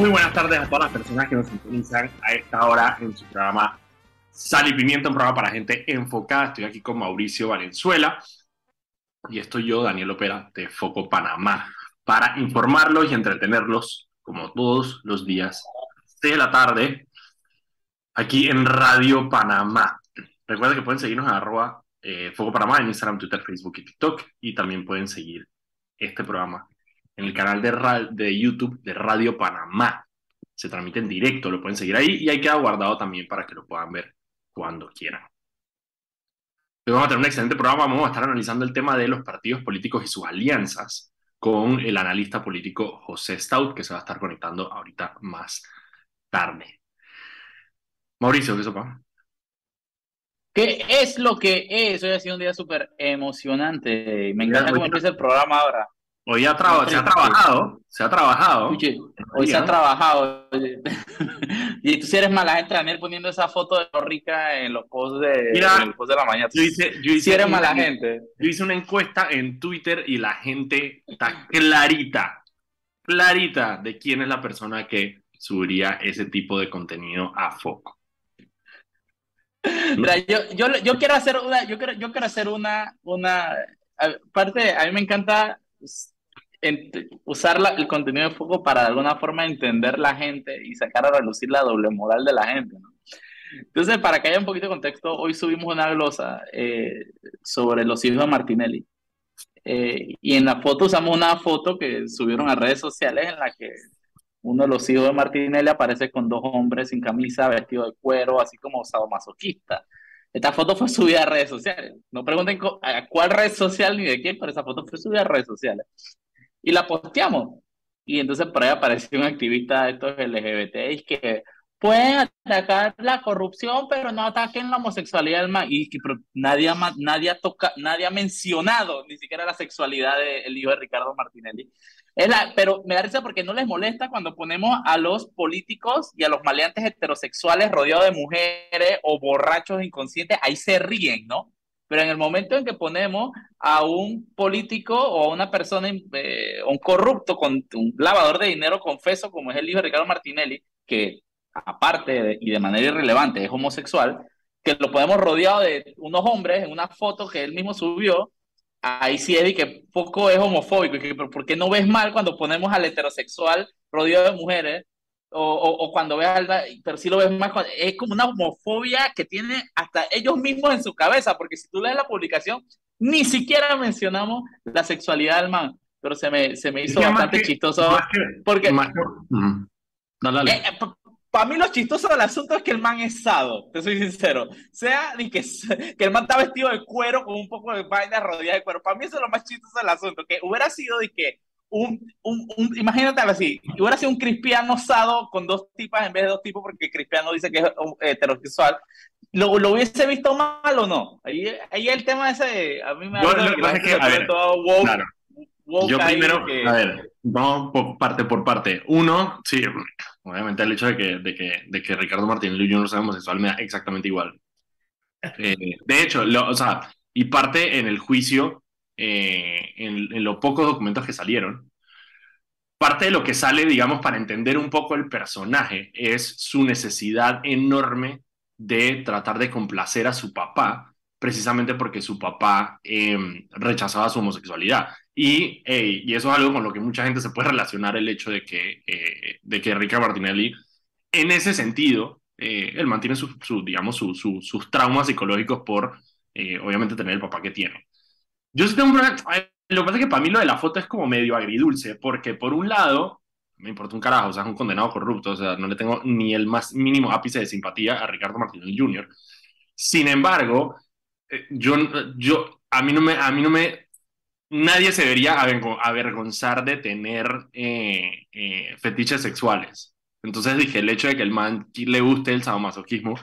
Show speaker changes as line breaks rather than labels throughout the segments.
Muy buenas tardes a todas las personas que nos sintonizan a esta hora en su programa Sal y Pimienta, un programa para gente enfocada. Estoy aquí con Mauricio Valenzuela y estoy yo, Daniel Opera, de Foco Panamá, para informarlos y entretenerlos como todos los días de la tarde aquí en Radio Panamá. Recuerden que pueden seguirnos en eh, Foco Panamá en Instagram, Twitter, Facebook y TikTok y también pueden seguir este programa en el canal de, de YouTube de Radio Panamá. Se transmite en directo, lo pueden seguir ahí y ahí queda guardado también para que lo puedan ver cuando quieran. Hoy vamos a tener un excelente programa, vamos a estar analizando el tema de los partidos políticos y sus alianzas con el analista político José Stout, que se va a estar conectando ahorita más tarde. Mauricio, ¿qué sopa?
¿Qué es lo que es? Hoy ha sido un día súper emocionante. Me encanta cómo empieza el programa ahora.
Hoy ha se ha trabajado, se ha trabajado.
hoy se ha trabajado. y tú si eres mala gente, Daniel, poniendo esa foto de rica en los posts de, de la mañana.
Yo hice, yo hice
si eres mala gente.
Yo hice una encuesta en Twitter y la gente está clarita, clarita de quién es la persona que subiría ese tipo de contenido a foco.
yo, yo, yo, quiero hacer una, yo quiero, yo quiero hacer una, una, aparte, a mí me encanta usar el contenido de foco para de alguna forma entender la gente y sacar a relucir la doble moral de la gente. Entonces, para que haya un poquito de contexto, hoy subimos una glosa eh, sobre los hijos de Martinelli. Eh, y en la foto usamos una foto que subieron a redes sociales en la que uno de los hijos de Martinelli aparece con dos hombres sin camisa, vestido de cuero, así como sadomasoquista. Esta foto fue subida a redes sociales. No pregunten a cuál red social ni de quién, pero esa foto fue subida a redes sociales y la posteamos. Y entonces por ahí apareció un activista de estos LGBT que pueden atacar la corrupción, pero no ataquen la homosexualidad. Y que nadie, nadie, toca, nadie ha mencionado ni siquiera la sexualidad del hijo de Ricardo Martinelli. Es la, pero me da risa porque no les molesta cuando ponemos a los políticos y a los maleantes heterosexuales rodeados de mujeres o borrachos inconscientes, ahí se ríen, ¿no? Pero en el momento en que ponemos a un político o a una persona, eh, un corrupto, con un lavador de dinero confeso, como es el hijo de Ricardo Martinelli, que aparte y de manera irrelevante es homosexual, que lo podemos rodeado de unos hombres en una foto que él mismo subió, ahí sí es que poco es homofóbico, y que, ¿por qué no ves mal cuando ponemos al heterosexual rodeado de mujeres o, o, cuando veas pero si lo ves más, es como una homofobia que tiene hasta ellos mismos en su cabeza, porque si tú lees la publicación, ni siquiera mencionamos la sexualidad del man, pero se me, se me hizo bastante chistoso. porque, eh, para mí lo chistoso del asunto es que el man es sado, te soy sincero. Sea que, que el man está vestido de cuero con un poco de vaina rodeada de cuero. Para mí eso es lo más chistoso del asunto, que hubiera sido de que un, un, un, imagínate así, hubiera sido un cristiano osado con dos tipas en vez de dos tipos, porque cristiano dice que es heterosexual, ¿lo, lo hubiese visto mal o no? Ahí, ahí el tema ese, a mí me
yo, lo que pasa es que, a ver, claro. Yo primero, a ver, vamos por parte por parte. Uno, sí, obviamente el hecho de que, de que, de que Ricardo Martínez y yo no seamos sexual me da exactamente igual. Eh, de hecho, lo, o sea, y parte en el juicio eh, en, los pocos documentos que salieron, parte de lo que sale, digamos, para entender un poco el personaje es su necesidad enorme de tratar de complacer a su papá, precisamente porque su papá em, rechazaba su homosexualidad. Y, y eso es algo con lo que mucha gente se puede relacionar el hecho de que, eh, de que Rica Martinelli, en ese sentido, eh, él mantiene su, digamos, sus traumas psicológicos por, obviamente, tener el papá que tiene. Yo sí tengo un problema. Lo que pasa es que para mí lo de la foto es como medio agridulce, porque por un lado, me importa un carajo, o sea, es un condenado corrupto, o sea, no le tengo ni el más mínimo ápice de simpatía a Ricardo Martínez Jr. Sin embargo, eh, yo, yo, a mí no me, a mí no me, nadie se debería avergonzar de tener eh, eh, fetiches sexuales. Entonces dije, el hecho de que el man le guste el sadomasoquismo,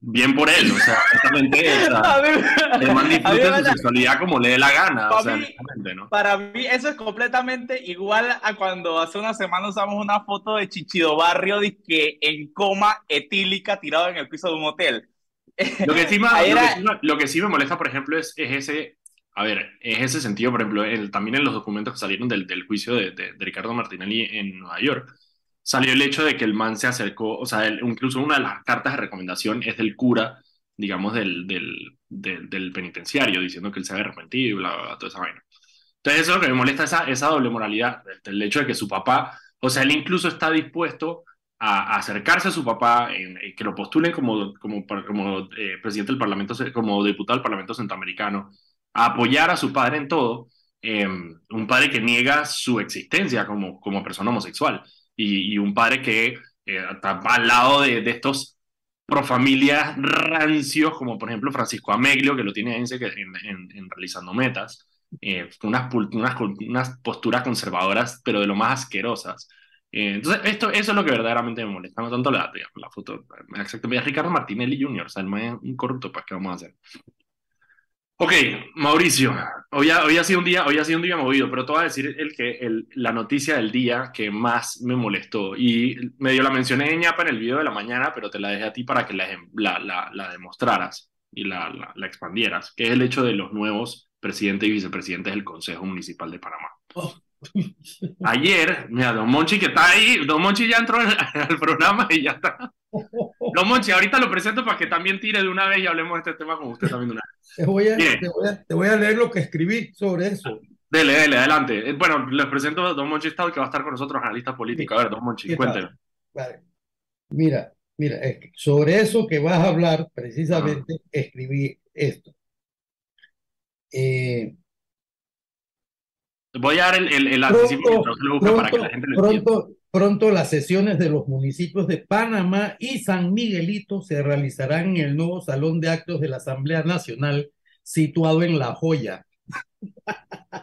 bien por él, o sea, exactamente, el man disfruta su sexualidad como le dé la gana, para, o sea,
mí, ¿no? para mí eso es completamente igual a cuando hace una semana usamos una foto de Chichido Barrio que en coma etílica tirado en el piso de un hotel.
Lo que sí me, lo que sí me, molesta, por ejemplo, es, es, ese, a ver, es ese sentido, por ejemplo, el, también en los documentos que salieron del, del juicio de, de, de Ricardo Martinelli en Nueva York, salió el hecho de que el man se acercó, o sea, incluso una de las cartas de recomendación es del cura, digamos, del, del, del, penitenciario, diciendo que él se había arrepentido y bla, bla, bla, toda esa vaina. Entonces eso es lo que me molesta, esa, esa doble moralidad, el hecho de que su papá, o sea, él incluso está dispuesto a, acercarse a su papá, en, que lo postulen como, como, como eh, presidente del Parlamento, como diputado del Parlamento Centroamericano, a apoyar a su padre en todo, em, un padre que niega su existencia como, como persona homosexual y, un padre que eh, está al lado de, de estos profamilias rancios, como por ejemplo Francisco Ameglio, que lo tiene en, en, en realizando metas, eh, unas, unas, unas, posturas conservadoras, pero de lo más asquerosas. Eh, entonces, esto, eso es lo que verdaderamente me molesta, no tanto la, la foto. Exactamente, Ricardo Martinelli Jr., o sea, el más corrupto, ¿para qué vamos a hacer? Ok, Mauricio, hoy ha, hoy ha, sido un día, hoy ha sido un día movido, pero te voy a decir el que, el, la noticia del día que más me molestó y medio la mencioné en ñapa en el video de la mañana, pero te la dejé a ti para que la, la, la, demostraras y la, la, expandieras, que es el hecho de los nuevos presidentes y vicepresidentes del Consejo Municipal de Panamá. Oh. Ayer, mira, Don Monchi que está ahí, Don Monchi ya entró al programa y ya está. Don Monchi, ahorita lo presento para que también tire de una vez y hablemos de este tema con usted también de una vez.
Te voy, a, te, voy a, leer lo que escribí sobre eso.
Dele, dele, adelante. Eh, bueno, les presento a Don Monchi Estado, que va a estar con nosotros, analista político. A ver, Don Monchi, cuénteme.
Vale. Mira, mira, sobre eso que vas a hablar, precisamente escribí esto. Eh,
Voy a dar el, el, el pronto, para que la gente lo
pronto, pronto las sesiones de los municipios de Panamá y San Miguelito se realizarán en el nuevo Salón de Actos de la Asamblea Nacional situado en La Joya.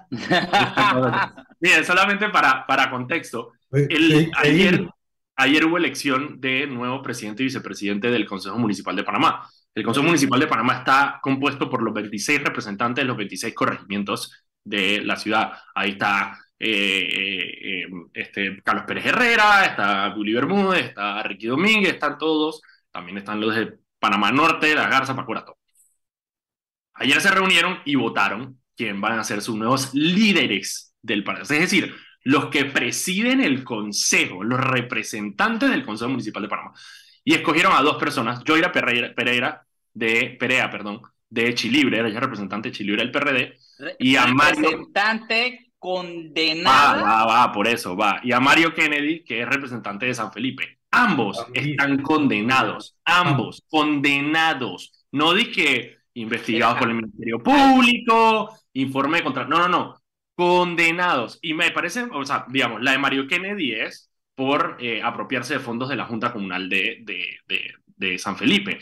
Bien, solamente para, para contexto, el, ayer, ayer hubo elección de nuevo presidente y vicepresidente del Consejo Municipal de Panamá. El Consejo Municipal de Panamá está compuesto por los 26 representantes de los 26 corregimientos de la ciudad. Ahí está eh, eh, eh, este, Carlos Pérez Herrera, está Juli Bermúdez, está Ricky Domínguez, están todos. También están los de Panamá Norte, La Garza, Pacurato. Ayer se reunieron y votaron quién van a ser sus nuevos líderes del país. Es decir, los que presiden el consejo, los representantes del Consejo Municipal de Panamá. Y escogieron a dos personas, Joira Pereira, de Perea, perdón, de Chilibre, ella es representante de Chilibre del PRD, y a Mario...
Representante condenado.
Va, va, va, por eso, va. Y a Mario Kennedy, que es representante de San Felipe. Ambos están condenados, ambos condenados. No dije investigados por el Ministerio Público, informe contra... No, no, no, condenados. Y me parece, o sea, digamos, la de Mario Kennedy es por eh, apropiarse de fondos de la Junta Comunal de, de, de, de San Felipe.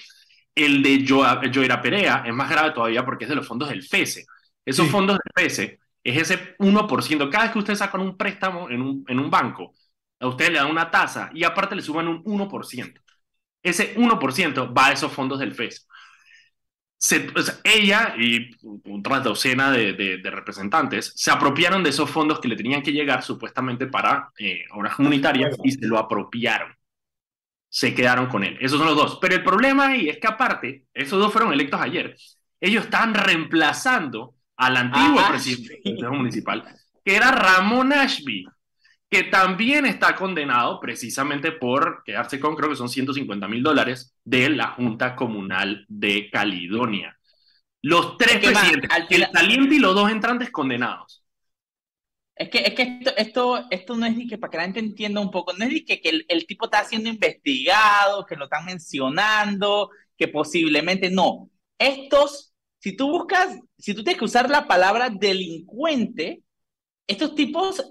El de Joera Perea es más grave todavía porque es de los fondos del FESE. Esos fondos del FESE es ese 1%. Cada vez que ustedes sacan un préstamo en un, en un banco, a usted le dan una tasa y aparte le suman un 1%. Ese 1% va a esos fondos del FESE. ella y otra docena de, de, representantes se apropiaron de esos fondos que le tenían que llegar supuestamente para eh, obras comunitarias y se lo apropiaron se quedaron con él. Esos son los dos. Pero el problema ahí es que aparte, esos dos fueron electos ayer. Ellos están reemplazando al antiguo ah, presidente del Consejo Municipal, que era Ramón Ashby, que también está condenado precisamente por quedarse con, creo que son 150 mil dólares, de la Junta Comunal de Caledonia. Los tres presidentes, el saliente y los dos entrantes condenados.
Es que, es que esto, esto, esto no es ni que para que la gente entienda un poco, no es ni que, que el, el, tipo está siendo investigado, que lo están mencionando, que posiblemente no. Estos, si tú buscas, si tú tienes que usar la palabra delincuente, estos tipos,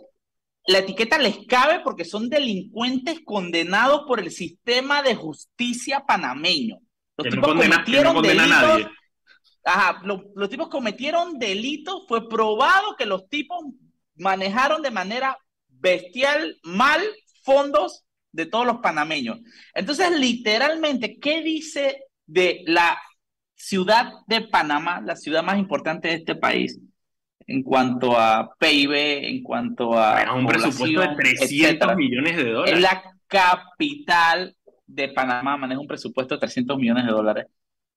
la etiqueta les cabe porque son delincuentes condenados por el sistema de justicia panameño. Los tipos cometieron delitos. Ajá, los tipos cometieron delitos, fue probado que los tipos manejaron de manera bestial, mal, fondos de todos los panameños. Entonces, literalmente, ¿qué dice de la ciudad de Panamá, la ciudad más importante de este país? en cuanto a PIB, en cuanto a
un presupuesto de 300 millones de dólares.
Es la capital de Panamá, maneja un presupuesto de 300 millones de dólares.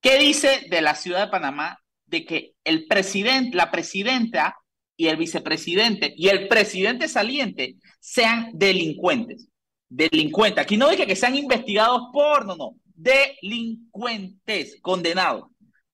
¿Qué dice de la ciudad de Panamá? De que el presidente, la presidenta y el vicepresidente y el presidente saliente sean delincuentes. delincuentes. Aquí no dije que sean investigados por, no, no, delincuentes condenados.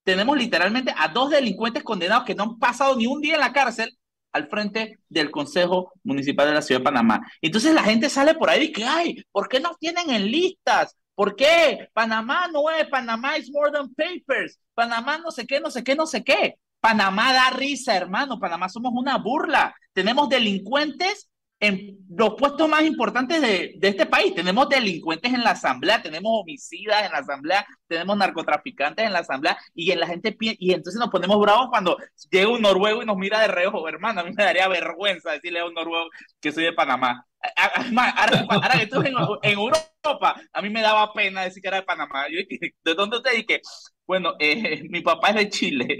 Tenemos literalmente a dos delincuentes condenados que no han pasado ni un día en la cárcel al frente del Consejo Municipal de la Ciudad de Panamá. Entonces la gente sale por ahí y dice, ay, ¿por qué no tienen en listas? ¿Por qué? Panamá no es, Panamá es more than papers, Panamá no sé qué, no sé qué, no sé qué. Panamá da risa, hermano, Panamá somos una burla. Tenemos delincuentes en los puestos más importantes de, de, este país. Tenemos delincuentes en la asamblea, tenemos homicidas en la asamblea, tenemos narcotraficantes en la asamblea y en la gente y entonces nos ponemos bravos cuando llega un noruego y nos mira de reojo, hermano. A mí me daría vergüenza decirle a un noruego que soy de Panamá. Ahora, que estuve en, Europa, a mí me daba pena decir que era de Panamá. ¿De dónde usted dice? Bueno, eh, mi papá es de Chile.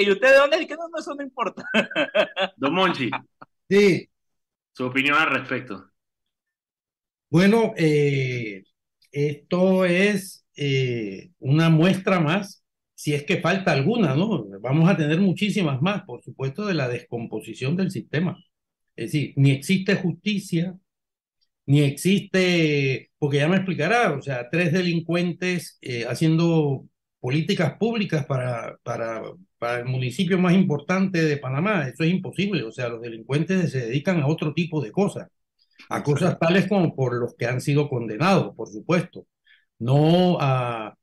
¿y usted de dónde? que no, eso no importa.
Don Monchi.
Sí.
Su opinión al respecto.
Bueno, eh, esto es eh, una muestra más, si es que falta alguna, ¿no? Vamos a tener muchísimas más, por supuesto, de la descomposición del sistema. Es decir, ni existe justicia, ni existe, porque ya me explicará, o sea, tres delincuentes eh, haciendo políticas públicas para, para, para el municipio más importante de Panamá. Eso es imposible, o sea, los delincuentes se dedican a otro tipo de cosas, a cosas tales como por los que han sido condenados, por supuesto, no a,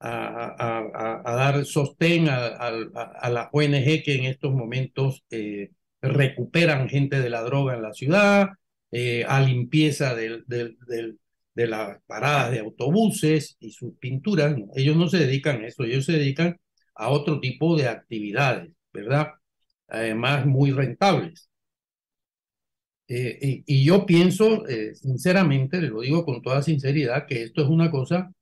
a, a, dar sostén a, a, la ONG que en estos momentos eh, recuperan gente de la droga en la ciudad, eh, a limpieza de las paradas de autobuses y sus pinturas. Ellos no se dedican a eso, ellos se dedican a otro tipo de actividades, ¿verdad? Además, muy rentables. Eh, y, yo pienso, eh, sinceramente, le lo digo con toda sinceridad, que esto es una cosa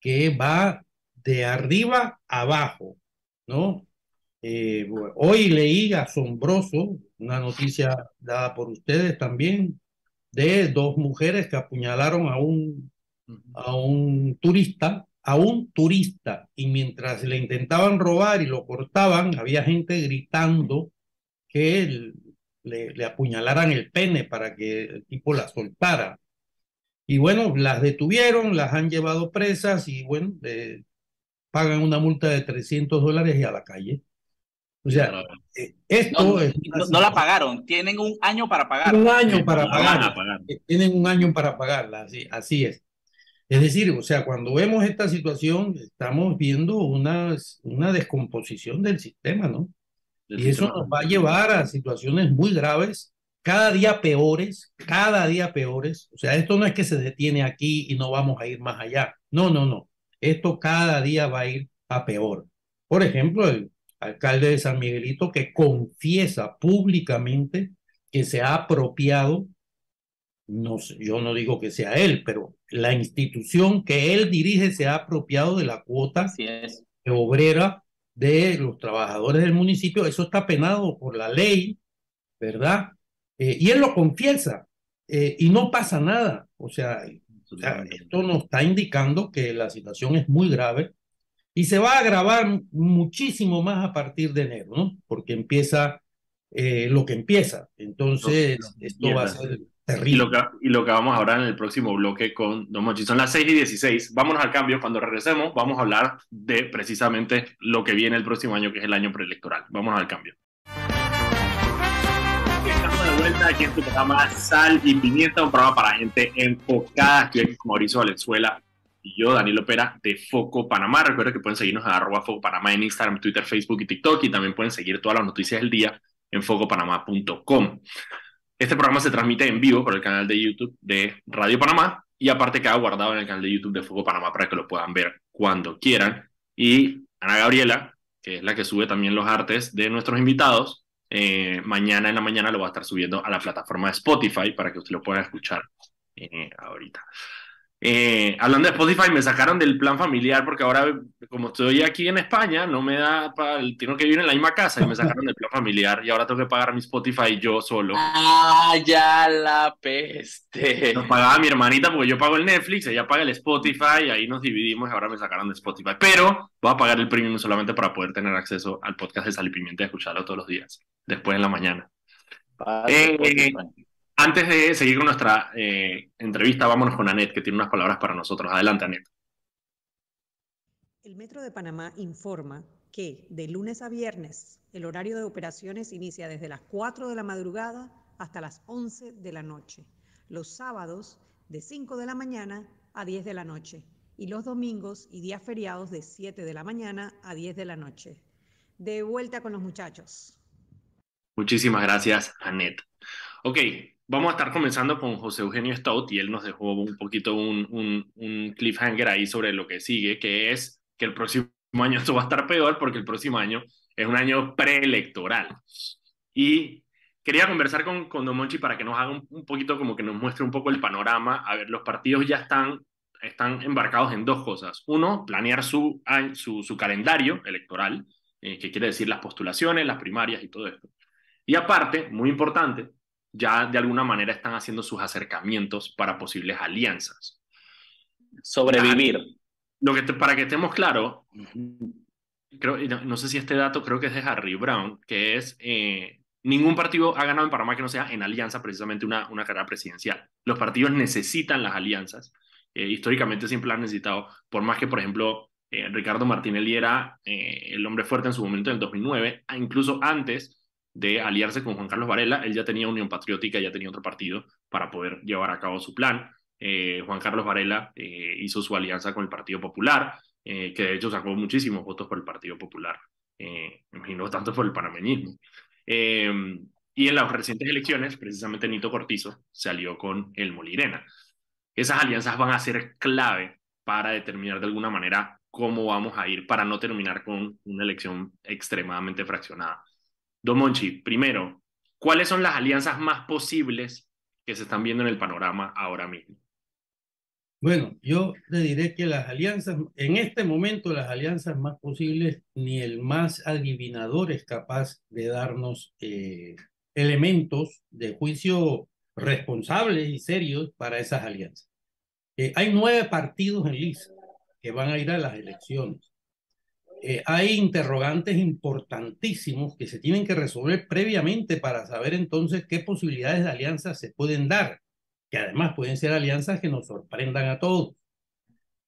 que va de arriba abajo, ¿no? hoy leí asombroso una noticia dada por ustedes también de dos mujeres que apuñalaron a un, a un turista, a un turista, y mientras le intentaban robar y lo cortaban, había gente gritando que le, le apuñalaran el pene para que el tipo la soltara. Y bueno, las detuvieron, las han llevado presas y bueno, pagan una multa de 300 dólares y a la calle. O sea, eh, esto
no, es no, la pagaron, tienen un año para pagarla.
Un año para pagarla. Eh, tienen un año para pagarla, así, así es. Es decir, o sea, cuando vemos esta situación, estamos viendo una, una descomposición del sistema, ¿no? y eso nos va a llevar a situaciones muy graves, cada día peores, cada día peores. O sea, esto no es que se detiene aquí y no vamos a ir más allá. No, no, no. Esto cada día va a ir a peor. Por ejemplo, el, alcalde de San Miguelito, que confiesa públicamente que se ha apropiado, no yo no digo que sea él, pero la institución que él dirige se ha apropiado de la cuota obrera de los trabajadores del municipio. Eso está penado por la ley, ¿verdad? Eh, y él lo confiesa eh, y no pasa nada. O sea, o sea, esto nos está indicando que la situación es muy grave y se va a agravar muchísimo más a partir de enero, ¿no? Porque empieza eh, lo que empieza. Entonces, esto va a ser terrible.
Y lo, que, y lo que vamos a hablar en el próximo bloque con Don Mochi. Son las 6 y 16. Vámonos al cambio. Cuando regresemos, vamos a hablar de precisamente lo que viene el próximo año, que es el año preelectoral. Vámonos al cambio. Estamos de vuelta aquí en tu programa Sal y Pimienta, un programa para gente enfocada. Aquí con Mauricio Valenzuela yo, Daniel Opera, de Foco Panamá. Recuerden que pueden seguirnos en arroba Foco Panamá en Instagram, Twitter, Facebook y TikTok. Y también pueden seguir todas las noticias del día en focopanamá.com. Este programa se transmite en vivo por el canal de YouTube de Radio Panamá y aparte queda guardado en el canal de YouTube de Foco Panamá para que lo puedan ver cuando quieran. Y Ana Gabriela, que es la que sube también los artes de nuestros invitados, eh, mañana en la mañana lo va a estar subiendo a la plataforma de Spotify para que usted lo pueda escuchar eh, ahorita. Eh, hablando de Spotify, me sacaron del plan familiar porque ahora, como estoy aquí en España, no me da para. Tengo que vivir en la misma casa y me sacaron del plan familiar y ahora tengo que pagar mi Spotify yo solo.
¡Ah, ya la peste!
Nos pagaba mi hermanita porque yo pago el Netflix, ella paga el Spotify ahí nos dividimos y ahora me sacaron de Spotify. Pero voy a pagar el premium solamente para poder tener acceso al podcast de Sal y Pimienta y escucharlo todos los días, después en la mañana. Eh, Antes de seguir con nuestra eh, entrevista, vámonos con Anet, que tiene unas palabras para nosotros. Adelante, Anet.
El Metro de Panamá informa que de lunes a viernes el horario de operaciones inicia desde las 4 de la madrugada hasta las 11 de la noche. Los sábados de 5 de la mañana a 10 de la noche y los domingos y días feriados de 7 de la mañana a 10 de la noche. De vuelta con los muchachos.
Muchísimas gracias, Anet. Ok, vamos a estar comenzando con José Eugenio Stout y él nos dejó un poquito un, un, un, cliffhanger ahí sobre lo que sigue, que es que el próximo año esto va a estar peor porque el próximo año es un año preelectoral. Y quería conversar con, con Don Monchi para que nos haga un, poquito como que nos muestre un poco el panorama. A ver, los partidos ya están, están embarcados en dos cosas. Uno, planear su, su, su calendario electoral, eh, que quiere decir las postulaciones, las primarias y todo esto. Y aparte, muy importante, ya de alguna manera están haciendo sus acercamientos para posibles alianzas.
Sobrevivir.
Lo que para que estemos claros, creo, no, sé si este dato creo que es de Harry Brown, que es eh, ningún partido ha ganado en Panamá que no sea en alianza precisamente una, una carrera presidencial. Los partidos necesitan las alianzas. Eh, históricamente siempre las han necesitado, por más que, por ejemplo, eh, Ricardo Martinelli era el hombre fuerte en su momento en el 2009, incluso antes de aliarse con Juan Carlos Varela, él ya tenía Unión Patriótica, ya tenía otro partido para poder llevar a cabo su plan. Eh, Juan Carlos Varela eh, hizo su alianza con el Partido Popular, eh, que de hecho sacó muchísimos votos por el Partido Popular, y no tanto por el panameñismo. y en las recientes elecciones, precisamente Nito Cortizo se alió con el Molirena. Esas alianzas van a ser clave para determinar de alguna manera cómo vamos a ir para no terminar con una elección extremadamente fraccionada. Don Monchi, primero, ¿cuáles son las alianzas más posibles que se están viendo en el panorama ahora mismo?
Bueno, yo le diré que las alianzas, en este momento las alianzas más posibles, ni el más adivinador es capaz de darnos eh, elementos de juicio responsables y serios para esas alianzas. Eh, hay nueve partidos en lista que van a ir a las elecciones. Eh, hay interrogantes importantísimos que se tienen que resolver previamente para saber entonces qué posibilidades de alianza se pueden dar, que además pueden ser alianzas que nos sorprendan a todos.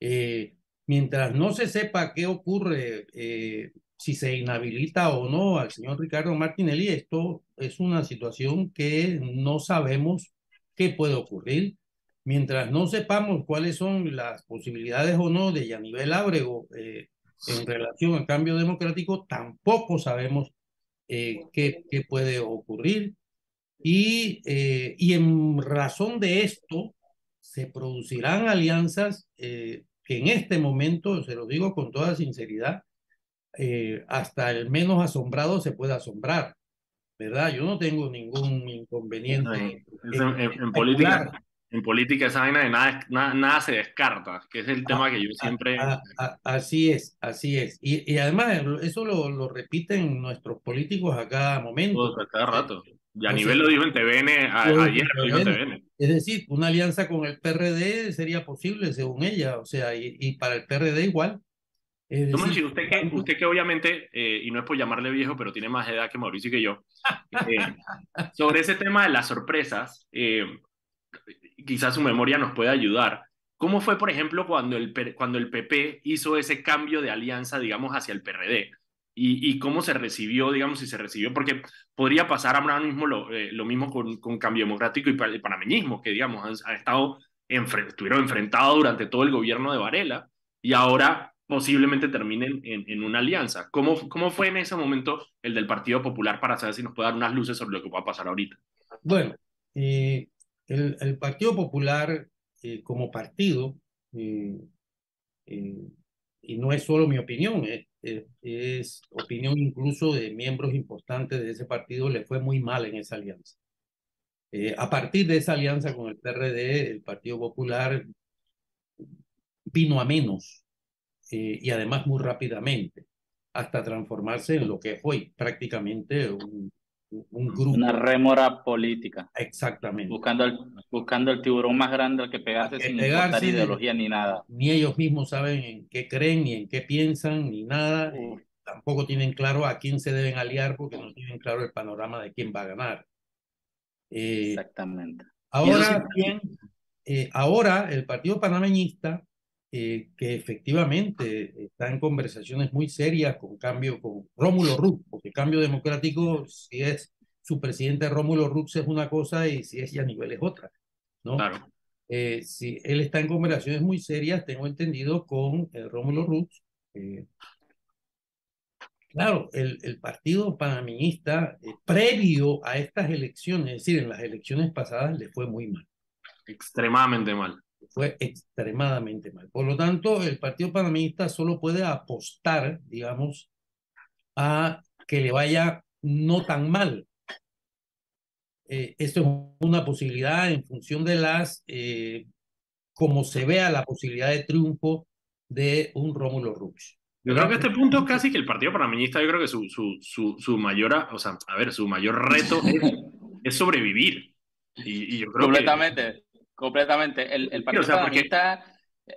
Eh, mientras no se sepa qué ocurre, eh, si se inhabilita o no al señor Ricardo Martinelli, esto es una situación que no sabemos qué puede ocurrir. Mientras no sepamos cuáles son las posibilidades o no de Yanivel Ábrego en relación al cambio democrático, tampoco sabemos eh, qué, qué, puede ocurrir. Y, eh, y en razón de esto, se producirán alianzas eh, que en este momento, se lo digo con toda sinceridad, hasta el menos asombrado se puede asombrar. ¿Verdad? Yo no tengo ningún inconveniente.
en, política, en política esa vaina de nada, nada, se descarta, que es el tema que yo siempre...
así es, así es. Y, y además eso lo, lo, repiten nuestros políticos a cada momento.
a cada rato. Y a nivel lo dijo en TVN, ayer lo dijo en TVN.
Es decir, una alianza con el PRD sería posible, según ella, o sea, y, y para el PRD igual.
usted, que, usted que obviamente, eh, y no es por llamarle viejo, pero tiene más edad que Mauricio y que yo, eh, sobre ese tema de las sorpresas, eh, quizás su memoria nos pueda ayudar. ¿Cómo fue, por ejemplo, cuando el, cuando el PP hizo ese cambio de alianza, digamos, hacia el PRD? Y, y cómo se recibió, digamos, si se recibió, porque podría pasar ahora mismo lo, eh, lo mismo con, con, Cambio Democrático y el panameñismo, que, digamos, han, estado estuvieron enfrentados durante todo el gobierno de Varela y ahora posiblemente terminen en, en, una alianza. ¿Cómo, ¿Cómo fue en ese momento el del Partido Popular para saber si nos puede dar unas luces sobre lo que va a pasar ahorita?
Bueno, eh, el, Partido Popular eh, como partido, eh, eh, y no es solo mi opinión, es opinión incluso de miembros importantes de ese partido, le fue muy mal en esa alianza. a partir de esa alianza con el PRD, el Partido Popular vino a menos y además muy rápidamente, hasta transformarse en lo que fue prácticamente un,
una remora política.
Exactamente.
Buscando el, buscando el tiburón más grande al que pegarse sin importar ideología ni nada.
Ni ellos mismos saben en qué creen, ni en qué piensan, ni nada. Tampoco tienen claro a quién se deben aliar porque no tienen claro el panorama de quién va a ganar.
Exactamente.
Ahora bien, ahora el Partido Panameñista que efectivamente está en conversaciones muy serias con cambio con Rómulo Rux, porque cambio democrático, si es su presidente Rómulo Rux es una cosa y si es nivel es otra, ¿no?
Claro.
Eh, si él está en conversaciones muy serias, tengo entendido, con eh, Rómulo Rux. Eh, claro, el, el partido panameñista, previo a estas elecciones, es decir, en las elecciones pasadas, le fue muy mal.
Extremadamente mal
fue extremadamente mal. Por lo tanto, el Partido Panameñista solo puede apostar, digamos, a que le vaya no tan mal. Eh, esto es una posibilidad en función de las, eh, como se vea la posibilidad de triunfo de un Rómulo Rux.
Yo creo que a este punto casi que el Partido Panameñista, yo creo que su, su, su, su mayor, o sea, a ver, su mayor reto es, sobrevivir. Y, yo creo
Completamente. Completamente. El, el Partido eh,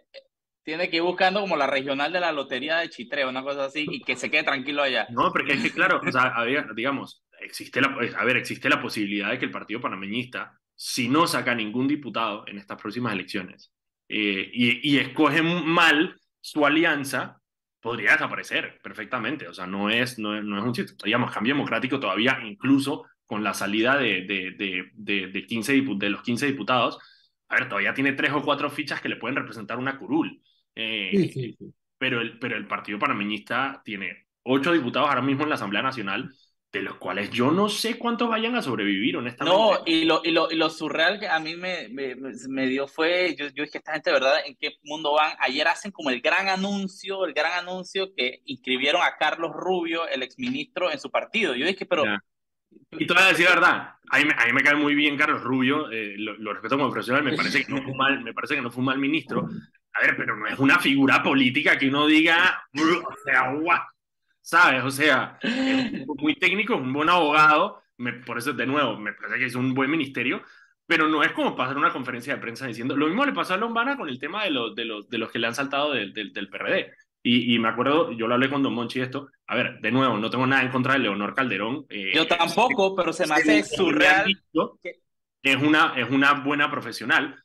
tiene que ir buscando como la regional de la lotería de Chitre, una cosa así, y que se quede tranquilo allá.
No, porque es que, claro, o sea, digamos, existe la, a ver, existe la posibilidad de que el Partido Panameñista, si no saca ningún diputado en estas próximas elecciones eh, y, y escoge mal su alianza, podría desaparecer perfectamente. O sea, no es, no es, no es un, digamos, cambio democrático todavía, incluso con la salida de, de, de, de, de 15 de los 15 diputados, a ver, todavía tiene tres o cuatro fichas que le pueden representar una curul. Eh, sí, sí, sí. Pero, el, pero el Partido Panameñista tiene ocho diputados ahora mismo en la Asamblea Nacional, de los cuales yo no sé cuántos vayan a sobrevivir, honestamente.
No, y lo, y lo, y lo surreal que a mí me, me, me, dio fue, yo, yo dije, esta gente, ¿verdad? ¿En qué mundo van? Ayer hacen como el gran anuncio, el gran anuncio que inscribieron a Carlos Rubio, el exministro, en su partido. Yo dije, pero...
Y te voy a decir la verdad, a mí, a mí me cae muy bien Carlos Rubio, eh, lo, respeto como profesional, me parece, que no fue mal, me parece que no fue mal ministro. A ver, pero no es una figura política que uno diga, o sea, ¿sabes? O sea, es muy técnico, un buen abogado, me, por eso de nuevo, me parece que es un buen ministerio, pero no es como pasar una conferencia de prensa diciendo, lo mismo le pasó a Lombana con el tema de los, de los, de los que le han saltado del, del, del PRD. Y, me acuerdo, yo lo hablé con Don Monchi esto. A ver, de nuevo, no tengo nada en contra de Leonor Calderón.
Eh, yo tampoco, pero se me hace surreal.
Es una, es una buena profesional,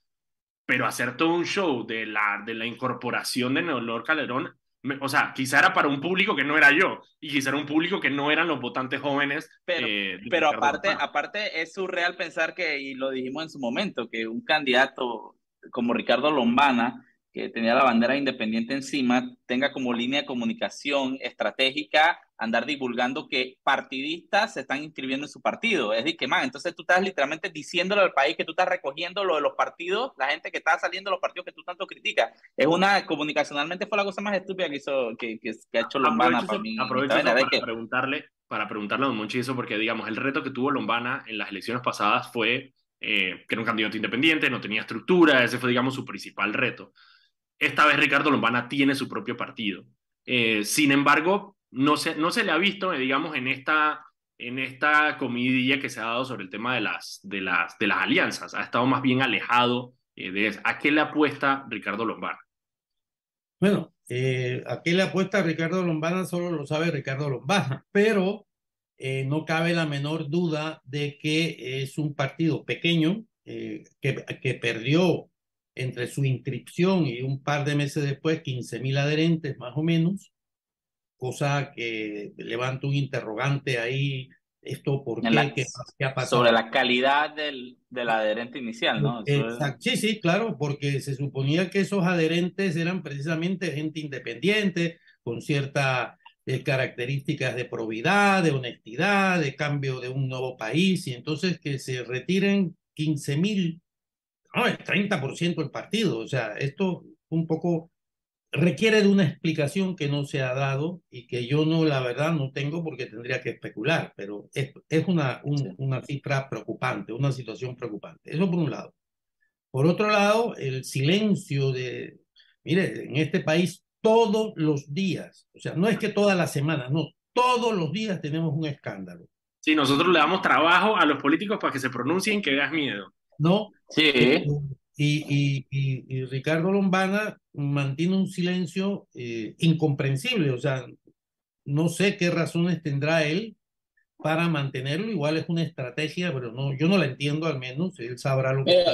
pero hacer todo un show de la, de la incorporación de Leonor Calderón, o sea, quizá era para un público que no era yo, y quizá era un público que no eran los votantes jóvenes.
Pero, eh, pero aparte, aparte es surreal pensar que, y lo dijimos en su momento, que un candidato como Ricardo Lombana que tenía la bandera independiente encima, tenga como línea de comunicación estratégica andar divulgando que partidistas se están inscribiendo en su partido. Es decir, que man, entonces tú estás literalmente diciéndole al país que tú estás recogiendo lo de los partidos, la gente que está saliendo de los partidos que tú tanto criticas. Es una, comunicacionalmente fue la cosa más estúpida que hizo, que, que, ha hecho Lombana para mí.
Aprovecho para, preguntarle, para preguntarle a Don Monchi eso, porque digamos, el reto que tuvo Lombana en las elecciones pasadas fue eh, que era un candidato independiente, no tenía estructura, ese fue, digamos, su principal reto. Esta vez Ricardo Lombana tiene su propio partido. Eh, sin embargo, no se, no se le ha visto, eh, digamos, en esta, en esta comidilla que se ha dado sobre el tema de las, de las, de las alianzas. Ha estado más bien alejado eh, de eso. ¿A qué le apuesta Ricardo Lombana?
Bueno, a qué le apuesta Ricardo Lombana solo lo sabe Ricardo Lombana, pero no cabe la menor duda de que es un partido pequeño que, que perdió entre su inscripción y un par de meses después, 15 mil adherentes más o menos, cosa que levanta un interrogante ahí, esto por qué,
qué, ha pasado. Sobre la calidad del, del adherente inicial, ¿no?
Sí, sí, claro, porque se suponía que esos adherentes eran precisamente gente independiente, con ciertas eh, características de probidad, de honestidad, de cambio de un nuevo país, y entonces que se retiren 15 mil no, el 30% del partido. O sea, esto un poco requiere de una explicación que no se ha dado y que yo no, la verdad, no tengo porque tendría que especular, pero es, es una, una cifra preocupante, una situación preocupante. Eso por un lado. Por otro lado, el silencio de, mire, en este país todos los días, o sea, no es que todas las semanas, no, todos los días tenemos un escándalo.
Sí, nosotros le damos trabajo a los políticos para que se pronuncien que veas miedo.
¿No?
Sí.
Eh, y, y, Ricardo Lombana mantiene un silencio eh, incomprensible, o sea, no sé qué razones tendrá él para mantenerlo. Igual es una estrategia, pero no, yo no la entiendo al menos. Él sabrá lo que
eh,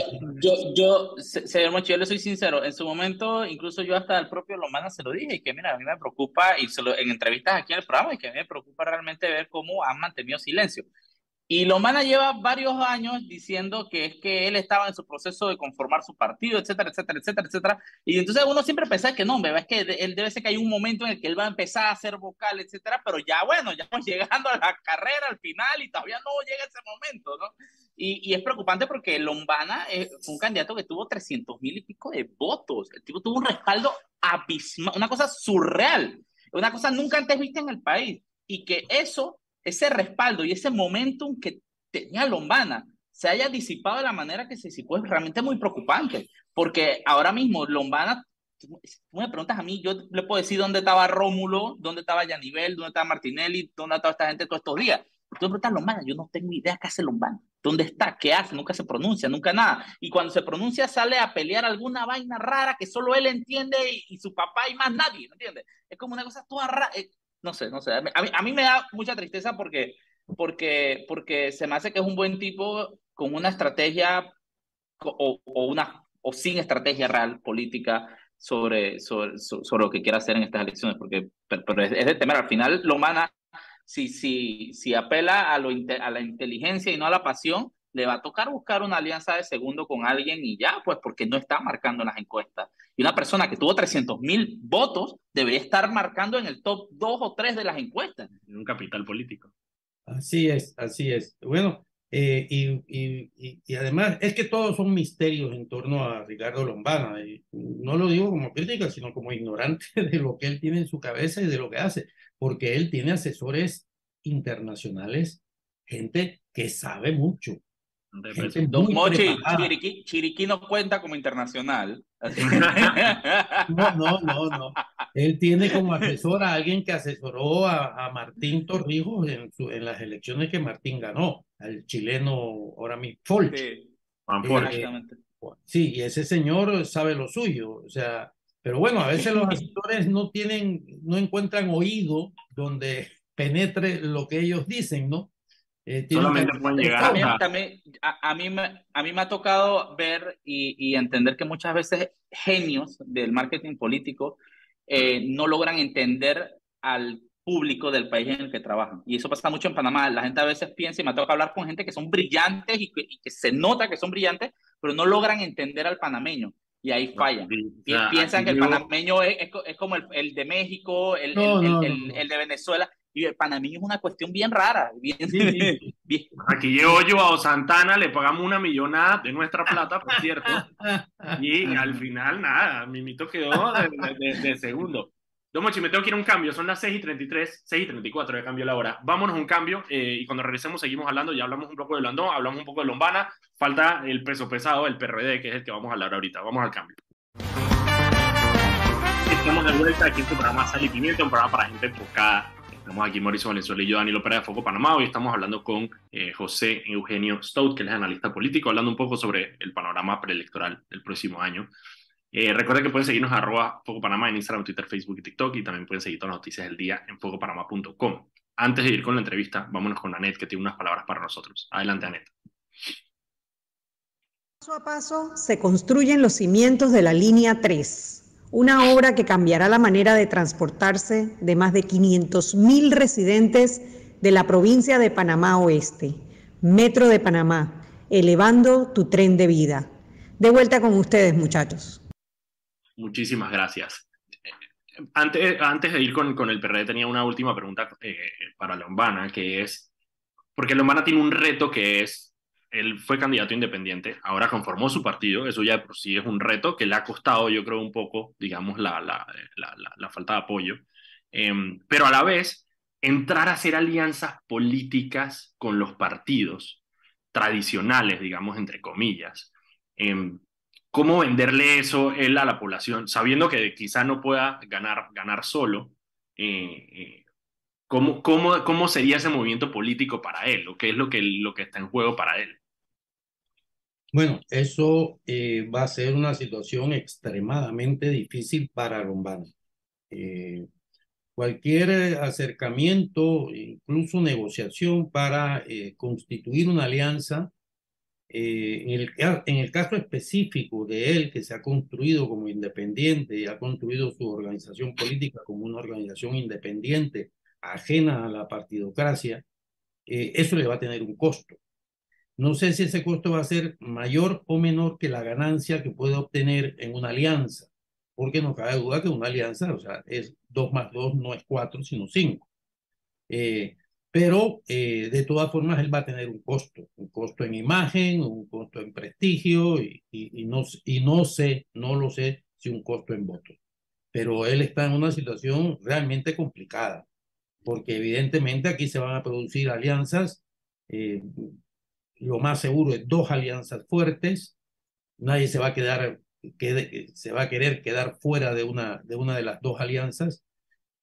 Yo, yo, señor Mochi, yo le soy sincero. En su momento, incluso yo hasta al propio Lomana se lo dije, y que mira, a mí me preocupa, y se en entrevistas aquí en el programa, y que a mí me preocupa realmente ver cómo han mantenido silencio. Y Lomana lleva varios años diciendo que es que él estaba en su proceso de conformar su partido, etcétera, etcétera, etcétera, etcétera. Y entonces uno siempre pensaba que no, es que él debe ser que hay un momento en el que él va a empezar a ser vocal, etcétera, pero ya bueno, ya estamos llegando a la carrera, al final, y todavía no llega ese momento, ¿no? Y, y es preocupante porque Lombana fue un candidato que tuvo 300 mil y pico de votos. El tipo tuvo un respaldo abismal, una cosa surreal, una cosa nunca antes vista en el país. Y que eso ese respaldo y ese momentum que tenía Lombana se haya disipado de la manera que se disipó es realmente muy preocupante, porque ahora mismo Lombana, tú me preguntas a mí, yo le puedo decir dónde estaba Rómulo, dónde estaba Yanivel, dónde estaba Martinelli, dónde estaba esta gente todos estos días. Tú me preguntas Lombana, yo no tengo idea qué hace Lombana, dónde está, qué hace, nunca se pronuncia, nunca nada. Y cuando se pronuncia sale a pelear alguna vaina rara que solo él entiende y, su papá y más nadie. Es como una cosa toda rara. No sé, no sé. A mí, a mí me da mucha tristeza porque, porque, porque se me hace que es un buen tipo con una estrategia o, o una, o sin estrategia real política sobre, sobre, sobre, lo que quiera hacer en estas elecciones, porque pero, es, de temer. Al final, lo mana, si, si, si apela a, lo, a la inteligencia y no a la pasión, le va a tocar buscar una alianza de segundo con alguien y ya, pues porque no está marcando en las encuestas. Y una persona que tuvo 300 mil votos debería estar marcando en el top 2 o 3 de las encuestas.
En un capital político.
Así es, así es. Bueno, eh, y, y, y, además es que todos son misterios en torno a Ricardo Lombana. Y no lo digo como crítica, sino como ignorante de lo que él tiene en su cabeza y de lo que hace, porque él tiene asesores internacionales, gente que sabe mucho,
Don Mochi, Chiriquí, no cuenta como internacional.
No, no, no, no. Él tiene como asesor a alguien que asesoró a, Martín Torrijos en, su, en las elecciones que Martín ganó, al chileno ahora mismo, Folk. Sí, eh, sí, y ese señor sabe lo suyo, o sea, pero bueno, a veces los asesores no tienen, no encuentran oído donde penetre lo que ellos dicen, ¿no?
Eh, Solamente pueden llegar. a... a, mí me, a mí me ha tocado ver y, y, entender que muchas veces genios del marketing político eh, no logran entender al público del país en el que trabajan. Y eso pasa mucho en Panamá. La gente a veces piensa, y me toca hablar con gente que son brillantes y que, se nota que son brillantes, pero no logran entender al panameño. Y ahí fallan. Piensan que el panameño es, es, como el, el, de México, el, el, el de Venezuela y para mí es una cuestión bien rara. Bien,
Aquí llegó Joao Santana, le pagamos una millonada de nuestra plata, por cierto. Y al final, nada, Mimito quedó de, de, segundo. Domochi, me tengo que ir a un cambio, son las 6 y 33, 6 y 34, ya cambió la hora. Vámonos a un cambio eh, y cuando regresemos seguimos hablando, ya hablamos un poco de Landón, hablamos un poco de Lombana, falta el peso pesado, el PRD, que es el que vamos a hablar ahorita. Vamos al cambio. Estamos de vuelta aquí en tu programa Sal y Pimienta, un programa para gente enfocada Estamos aquí Mauricio Valenzuela y yo, Danilo Pérez de Foco Panamá. Hoy estamos hablando con eh, José Eugenio Stout, que es analista político, hablando un poco sobre el panorama preelectoral del próximo año. Eh, recuerden que pueden seguirnos a arroba Foco Panamá en Instagram, Twitter, Facebook y TikTok y también pueden seguir todas las noticias del día en focopanamá.com. Antes de ir con la entrevista, vámonos con Anet, que tiene unas palabras para nosotros. Adelante, Anet.
Paso a paso se construyen los cimientos de la línea 3 una obra que cambiará la manera de transportarse de más de 500.000 residentes de la provincia de Panamá Oeste, Metro de Panamá, elevando tu tren de vida. De vuelta con ustedes, muchachos.
Muchísimas gracias. Antes, antes de ir con, con el PRD, tenía una última pregunta eh, para Lombana, que es, porque Lombana tiene un reto que es él fue candidato independiente, ahora conformó su partido, eso ya por sí es un reto que le ha costado, yo creo, un poco, digamos, la, la, la, falta de apoyo, em, pero a la vez entrar a hacer alianzas políticas con los partidos tradicionales, digamos, entre comillas. Em, ¿Cómo venderle eso él a la población, sabiendo que quizá no pueda ganar, ganar solo? Eh, eh, ¿cómo, cómo, cómo sería ese movimiento político para él? ¿O qué es lo que, lo que está en juego para él?
Bueno, eso eh, va a ser una situación extremadamente difícil para Lombana. Eh, cualquier acercamiento, incluso negociación para eh, constituir una alianza, eh, en, el, en el caso específico de él, que se ha construido como independiente y ha construido su organización política como una organización independiente, ajena a la partidocracia, eh, eso le va a tener un costo. No sé si ese costo va a ser mayor o menor que la ganancia que puede obtener en una alianza, porque no cabe duda que una alianza, o sea, es 2 más 2 no es 4, sino 5. Eh, pero eh, de todas formas él va a tener un costo, un costo en imagen, un costo en prestigio y, y, no, y no sé, no lo sé si un costo en votos. Pero él está en una situación realmente complicada, porque evidentemente aquí se van a producir alianzas eh, lo más seguro es dos alianzas fuertes. Nadie se va a quedar, se va a querer quedar fuera de una de, una de las dos alianzas,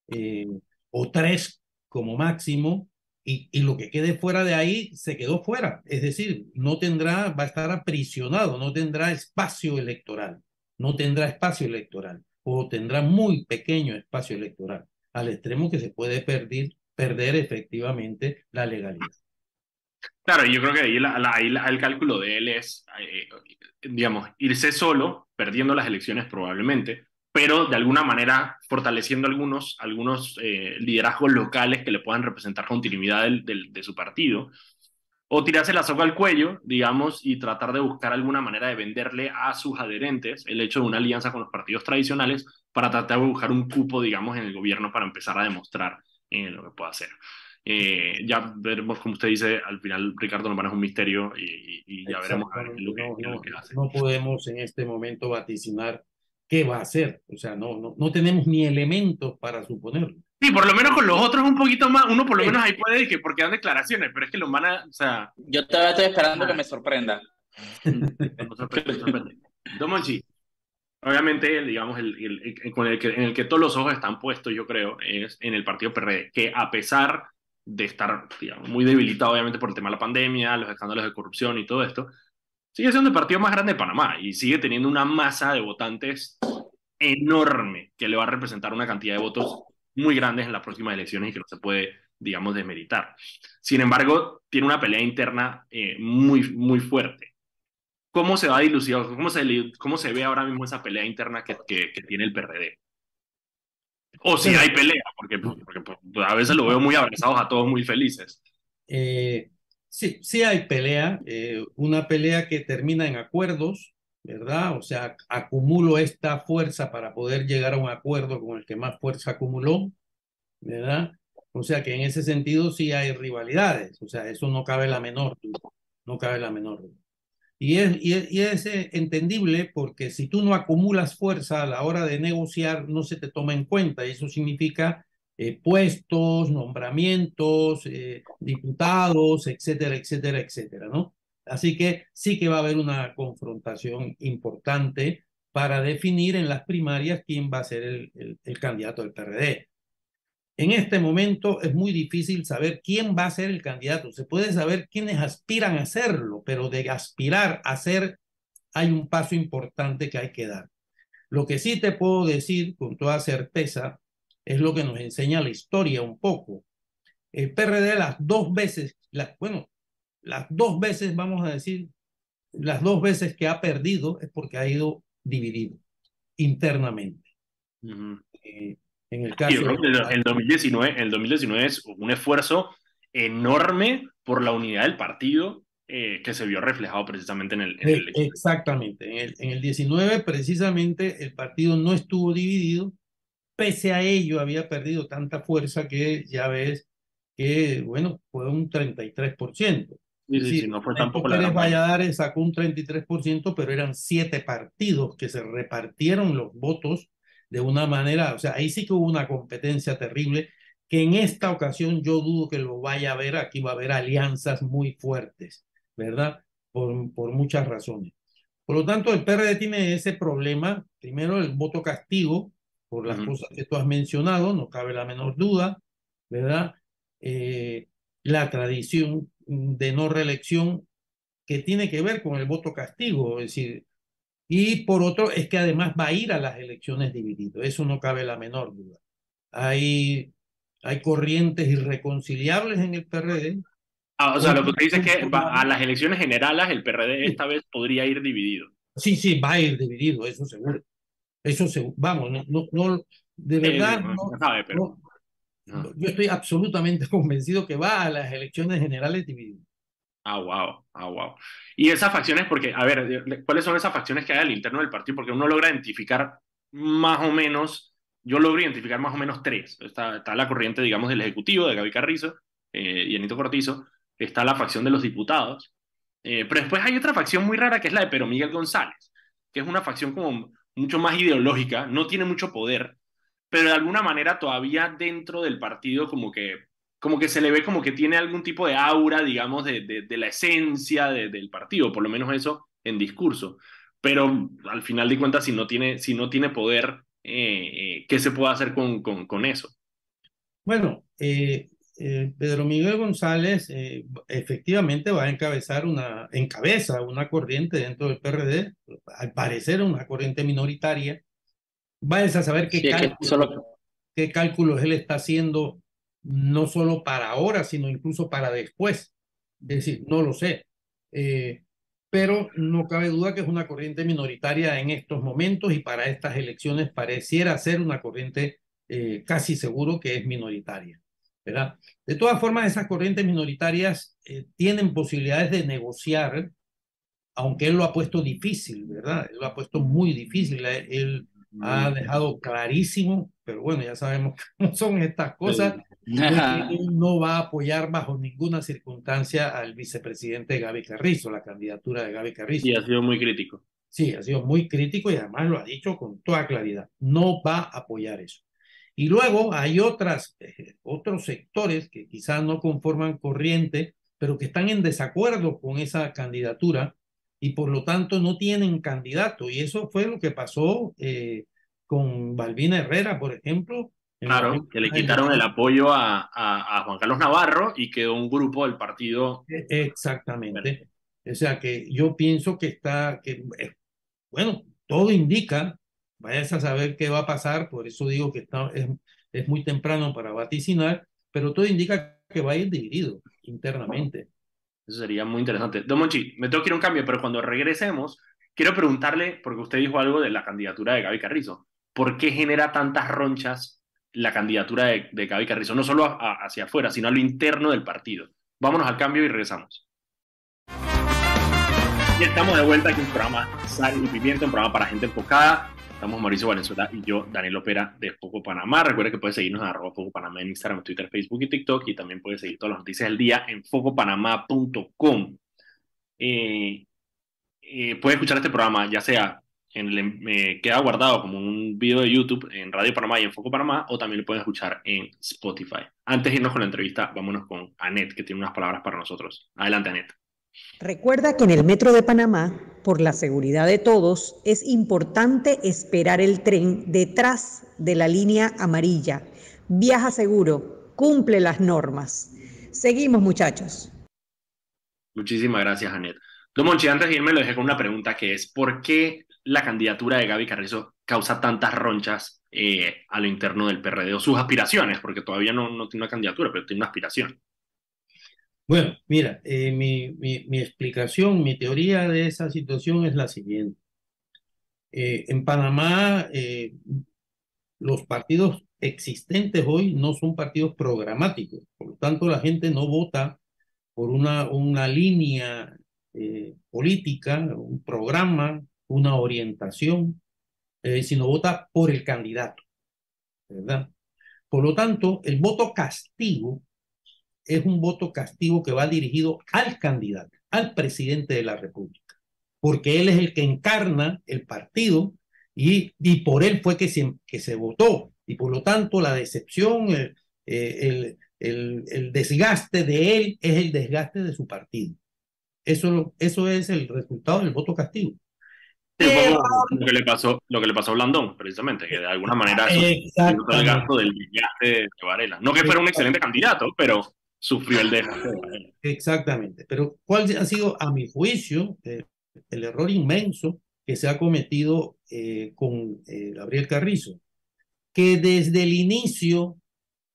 eh, o tres como máximo, y, y, lo que quede fuera de ahí se quedó fuera. Es decir, no tendrá, va a estar aprisionado, no tendrá espacio electoral, no tendrá espacio electoral, o tendrá muy pequeño espacio electoral, al extremo que se puede perder, perder efectivamente la legalidad.
Claro, yo creo que ahí, el cálculo de él es, eh, digamos, irse solo, perdiendo las elecciones probablemente, pero de alguna manera fortaleciendo algunos, algunos eh, liderazgos locales que le puedan representar continuidad de su partido, o tirarse la soga al cuello, digamos, y tratar de buscar alguna manera de venderle a sus adherentes el hecho de una alianza con los partidos tradicionales para tratar de buscar un cupo, digamos, en el gobierno para empezar a demostrar eh, lo que puede hacer. Eh, ya veremos, como usted dice, al final Ricardo Lombardo es un misterio y, ya veremos lo que,
no, hace. No podemos en este momento vaticinar qué va a hacer, o sea, no, no, no tenemos ni elementos para suponerlo.
Sí, por lo menos con los otros un poquito más, uno por lo menos ahí puede decir que porque dan declaraciones, pero es que lo van a, o sea...
Yo todavía estoy esperando que me sorprenda.
sorprende, sorprende. obviamente, digamos, el, el, con el que, en el que todos los ojos están puestos, yo creo, es en el partido PRD, que a pesar de estar muy debilitado, obviamente, por el tema de la pandemia, los escándalos de corrupción y todo esto, sigue siendo el partido más grande de Panamá y sigue teniendo una masa de votantes enorme que le va a representar una cantidad de votos muy grandes en las próximas elecciones y que no se puede, digamos, desmeritar. Sin embargo, tiene una pelea interna eh, muy, muy fuerte. ¿Cómo se va a dilucidar? ¿Cómo se, ¿Cómo se ve ahora mismo esa pelea interna que, que, que tiene el PRD? O si hay pelea, porque, porque, pues, a veces lo veo muy abrazados a todos muy felices.
Eh, sí, sí hay pelea, eh, una pelea que termina en acuerdos, ¿verdad? O sea, acumulo esta fuerza para poder llegar a un acuerdo con el que más fuerza acumuló, ¿verdad? O sea que en ese sentido sí hay rivalidades, o sea, eso no cabe la menor no cabe la menor duda. Y es, y es, eh, entendible porque si tú no acumulas fuerza a la hora de negociar, no se te toma en cuenta. Y eso significa eh, puestos, nombramientos, eh, diputados, etcétera, etcétera, etcétera, ¿no? Así que sí que va a haber una confrontación importante para definir en las primarias quién va a ser el, el candidato del PRD. En este momento es muy difícil saber quién va a ser el candidato. Se puede saber quiénes aspiran a serlo, pero de aspirar a ser hay un paso importante que hay que dar. Lo que sí te puedo decir con toda certeza es lo que nos enseña la historia un poco. El PRD las dos veces, bueno, las dos veces, vamos a decir, las dos veces que ha perdido es porque ha ido dividido internamente.
En el caso. el, 2019, el 2019 es un esfuerzo enorme por la unidad del partido eh, que se vio reflejado precisamente en el.
Exactamente. En el, en el 19, precisamente, el partido no estuvo dividido. Pese a ello, había perdido tanta fuerza que ya ves que, bueno, fue un 33%. Sí, sí, no fue tampoco la Valladares sacó un 33%, pero eran siete partidos que se repartieron los votos de una manera, o sea, ahí sí que hubo una competencia terrible, que en esta ocasión yo dudo que lo vaya a ver, aquí va a haber alianzas muy fuertes, ¿verdad? Por, por muchas razones. Por lo tanto, el PRD tiene ese problema, primero el voto castigo, por las cosas que tú has mencionado, no cabe la menor duda, ¿verdad? Eh, la tradición de no reelección que tiene que ver con el voto castigo, es decir, y por otro, es que además va a ir a las elecciones dividido. Eso no cabe la menor duda. hay, hay corrientes irreconciliables en el PRD.
Ah, o sea, lo que usted dice es que a las elecciones generales el PRD esta vez podría ir dividido.
Sí, sí, va a ir dividido, eso seguro. Eso seguro. Vamos, no, no, de verdad, no, sabe, pero... yo estoy absolutamente convencido que va a las elecciones generales dividido.
Ah, wow, ah, wow. Y esas facciones, porque, a ver, ¿cuáles son esas facciones que hay al interno del partido? Porque uno logra identificar más o menos, yo logro identificar más o menos tres. Está, está la corriente, digamos, del Ejecutivo, de Gaby Carrizo eh, y Anito Cortizo, está la facción de los diputados, eh, pero después hay otra facción muy rara que es la de Pero Miguel González, que es una facción como mucho más ideológica, no tiene mucho poder, pero de alguna manera todavía dentro del partido como que como que se le ve como que tiene algún tipo de aura, digamos, de, de, la esencia del partido, por lo menos eso en discurso. Pero al final de cuentas, si no tiene, si no tiene poder, eh, eh, ¿qué se puede hacer con, con, con eso?
Bueno, eh, Pedro Miguel González efectivamente va a encabezar una, encabeza una corriente dentro del PRD, al parecer una corriente minoritaria. Vayas a saber qué, qué cálculos él está haciendo no solo para ahora, sino incluso para después. Es decir, no lo sé. Eh, pero no cabe duda que es una corriente minoritaria en estos momentos y para estas elecciones pareciera ser una corriente eh, casi seguro que es minoritaria. ¿verdad? De todas formas, esas corrientes minoritarias eh, tienen posibilidades de negociar, aunque él lo ha puesto difícil, ¿verdad? Él lo ha puesto muy difícil. Él ha dejado clarísimo, pero bueno, ya sabemos cómo son estas cosas, no va a apoyar bajo ninguna circunstancia al vicepresidente Gaby Carrizo, la candidatura de Gaby Carrizo.
Y ha sido muy crítico.
Sí, ha sido muy crítico y además lo ha dicho con toda claridad. No va a apoyar eso. Y luego hay otras, eh, otros sectores que quizás no conforman corriente, pero que están en desacuerdo con esa candidatura y por lo tanto no tienen candidato. Y eso fue lo que pasó eh, con Balbina Herrera, por ejemplo,
Claro, que le quitaron el apoyo a, a, Juan Carlos Navarro y quedó un grupo del partido.
E, exactamente. O sea que yo pienso que está, que, eh, bueno, todo indica, vayas a saber qué va a pasar, por eso digo que está, es, es muy temprano para vaticinar, pero todo indica que va a ir dividido internamente.
Eso sería muy interesante. Don Monchi, me tengo que ir a un cambio, pero cuando regresemos, quiero preguntarle, porque usted dijo algo de la candidatura de Gaby Carrizo, ¿por qué genera tantas ronchas la candidatura de, de Gaby Carrizo, no solo hacia afuera, sino a lo interno del partido. Vámonos al cambio y regresamos. Y estamos de vuelta aquí en el programa Sal y Pimienta, un programa para gente enfocada. Estamos Mauricio Valenzuela y yo, Daniel Opera de Foco Panamá. Recuerda que puedes seguirnos en arroba Foco Panamá en Instagram, Twitter, Facebook y TikTok. Y también puedes seguir todas las noticias del día en focopanamá.com. Eh, eh, puedes escuchar este programa ya sea me queda guardado como un video de YouTube en Radio Panamá y en Foco Panamá, o también lo pueden escuchar en Spotify. Antes de irnos con la entrevista, vámonos con Anet, que tiene unas palabras para nosotros. Adelante, Anet.
Recuerda que en el Metro de Panamá, por la seguridad de todos, es importante esperar el tren detrás de la línea amarilla. Viaja seguro, cumple las normas. Seguimos, muchachos.
Muchísimas gracias, Anet. Don Monchi, antes de irme lo dejé con una pregunta que es, ¿por qué la candidatura de Gaby Carrizo causa tantas ronchas eh, a lo interno del PRD o sus aspiraciones, porque todavía no, no tiene una candidatura, pero tiene una aspiración.
Bueno, mira, eh, mi, mi, explicación, mi teoría de esa situación es la siguiente. Eh, en Panamá, los partidos existentes hoy no son partidos programáticos, por lo tanto la gente no vota por una, una línea política, un programa una orientación, eh, sino vota por el candidato, ¿verdad? Por lo tanto, el voto castigo es un voto castigo que va dirigido al candidato, al presidente de la República, porque él es el que encarna el partido y, y por él fue que se, que se votó. Y por lo tanto, la decepción, el, eh, el, el, desgaste de él es el desgaste de su partido. Eso, eso es el resultado del voto castigo
lo que le pasó, lo que le pasó a Blandón, precisamente, que de alguna manera sufrió el gasto del desgaste de Varela. No que fuera un excelente candidato, pero sufrió el desgaste de Varela.
Exactamente. Pero ¿cuál ha sido, a mi juicio, eh, el error inmenso que se ha cometido eh, con eh, Gabriel Carrizo? que desde el inicio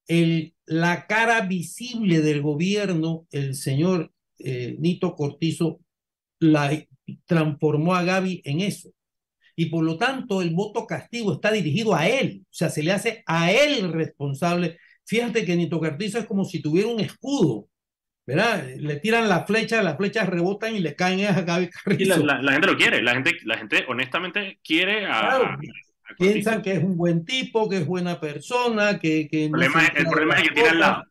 el, la cara visible del gobierno, el señor Nito Cortizo, la transformó a Gaby en eso. Y por lo tanto, el voto castigo está dirigido a él, o sea, se le hace a él responsable. Fíjate que Nito Cortizo es como si tuviera un escudo, ¿verdad? Le tiran la flecha, las flechas rebotan y le caen a Gaby Carrizo.
la, gente lo quiere, la gente, la gente honestamente quiere a,
Piensan que es un buen tipo, que es buena persona, que... que
el, problema, el problema es que tiene al lado.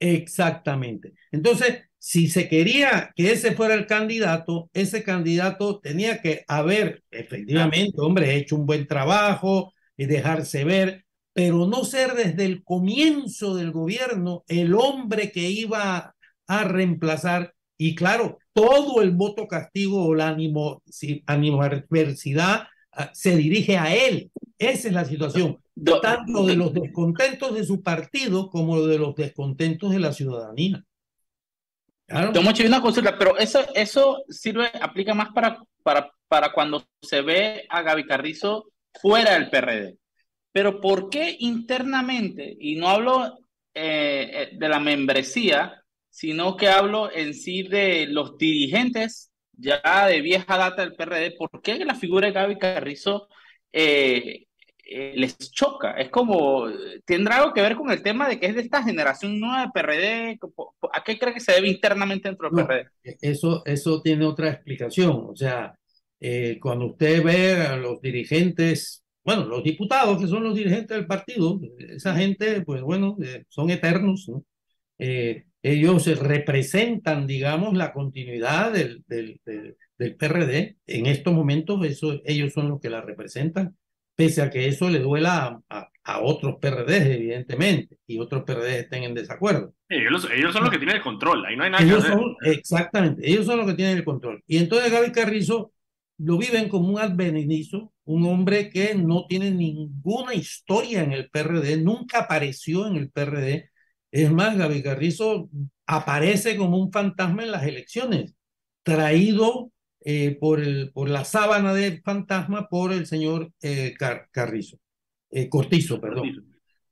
Exactamente. Entonces, si se quería que ese fuera el candidato, ese candidato tenía que haber, efectivamente, hombre, hecho un buen trabajo y dejarse ver, pero no ser desde el comienzo del gobierno el hombre que iba a reemplazar. Y claro, todo el voto castigo o la ánimo, adversidad Ah, se dirige a él. Esa es la situación, tanto de los descontentos de su partido como de los descontentos de la ciudadanía.
Claro. una consulta, pero eso, eso sirve, aplica más para, para, para cuando se ve a Gaby Carrizo fuera del PRD. Pero ¿por qué internamente, y no hablo eh, eh, de la membresía, sino que hablo en sí de los dirigentes ya de vieja data del PRD, ¿por qué la figura de Gaby Carrizo eh, eh, les choca? Es como, ¿tendrá algo que ver con el tema de que es de esta generación nueva de PRD? ¿A qué cree que se debe internamente dentro del PRD?
Eso, eso tiene otra explicación. O sea, eh, cuando usted ve a los dirigentes, bueno, los diputados que son los dirigentes del partido, esa gente, pues bueno, son eternos, ¿no? ellos representan, digamos, la continuidad del, del, del, PRD. En estos momentos eso, ellos son los que la representan, pese a que eso le duela a, a, otros PRDs, evidentemente, y otros PRDs estén en desacuerdo.
ellos, ellos, son los que tienen el control, ahí no hay nada que hacer.
exactamente, ellos son los que tienen el control. Y entonces Gaby Carrizo lo viven como un advenedizo, un hombre que no tiene ninguna historia en el PRD, nunca apareció en el PRD, es más, Gaby Carrizo aparece como un fantasma en las elecciones, traído eh, por, el, por la sábana de fantasma por el señor eh, Carrizo, eh, Cortizo, perdón.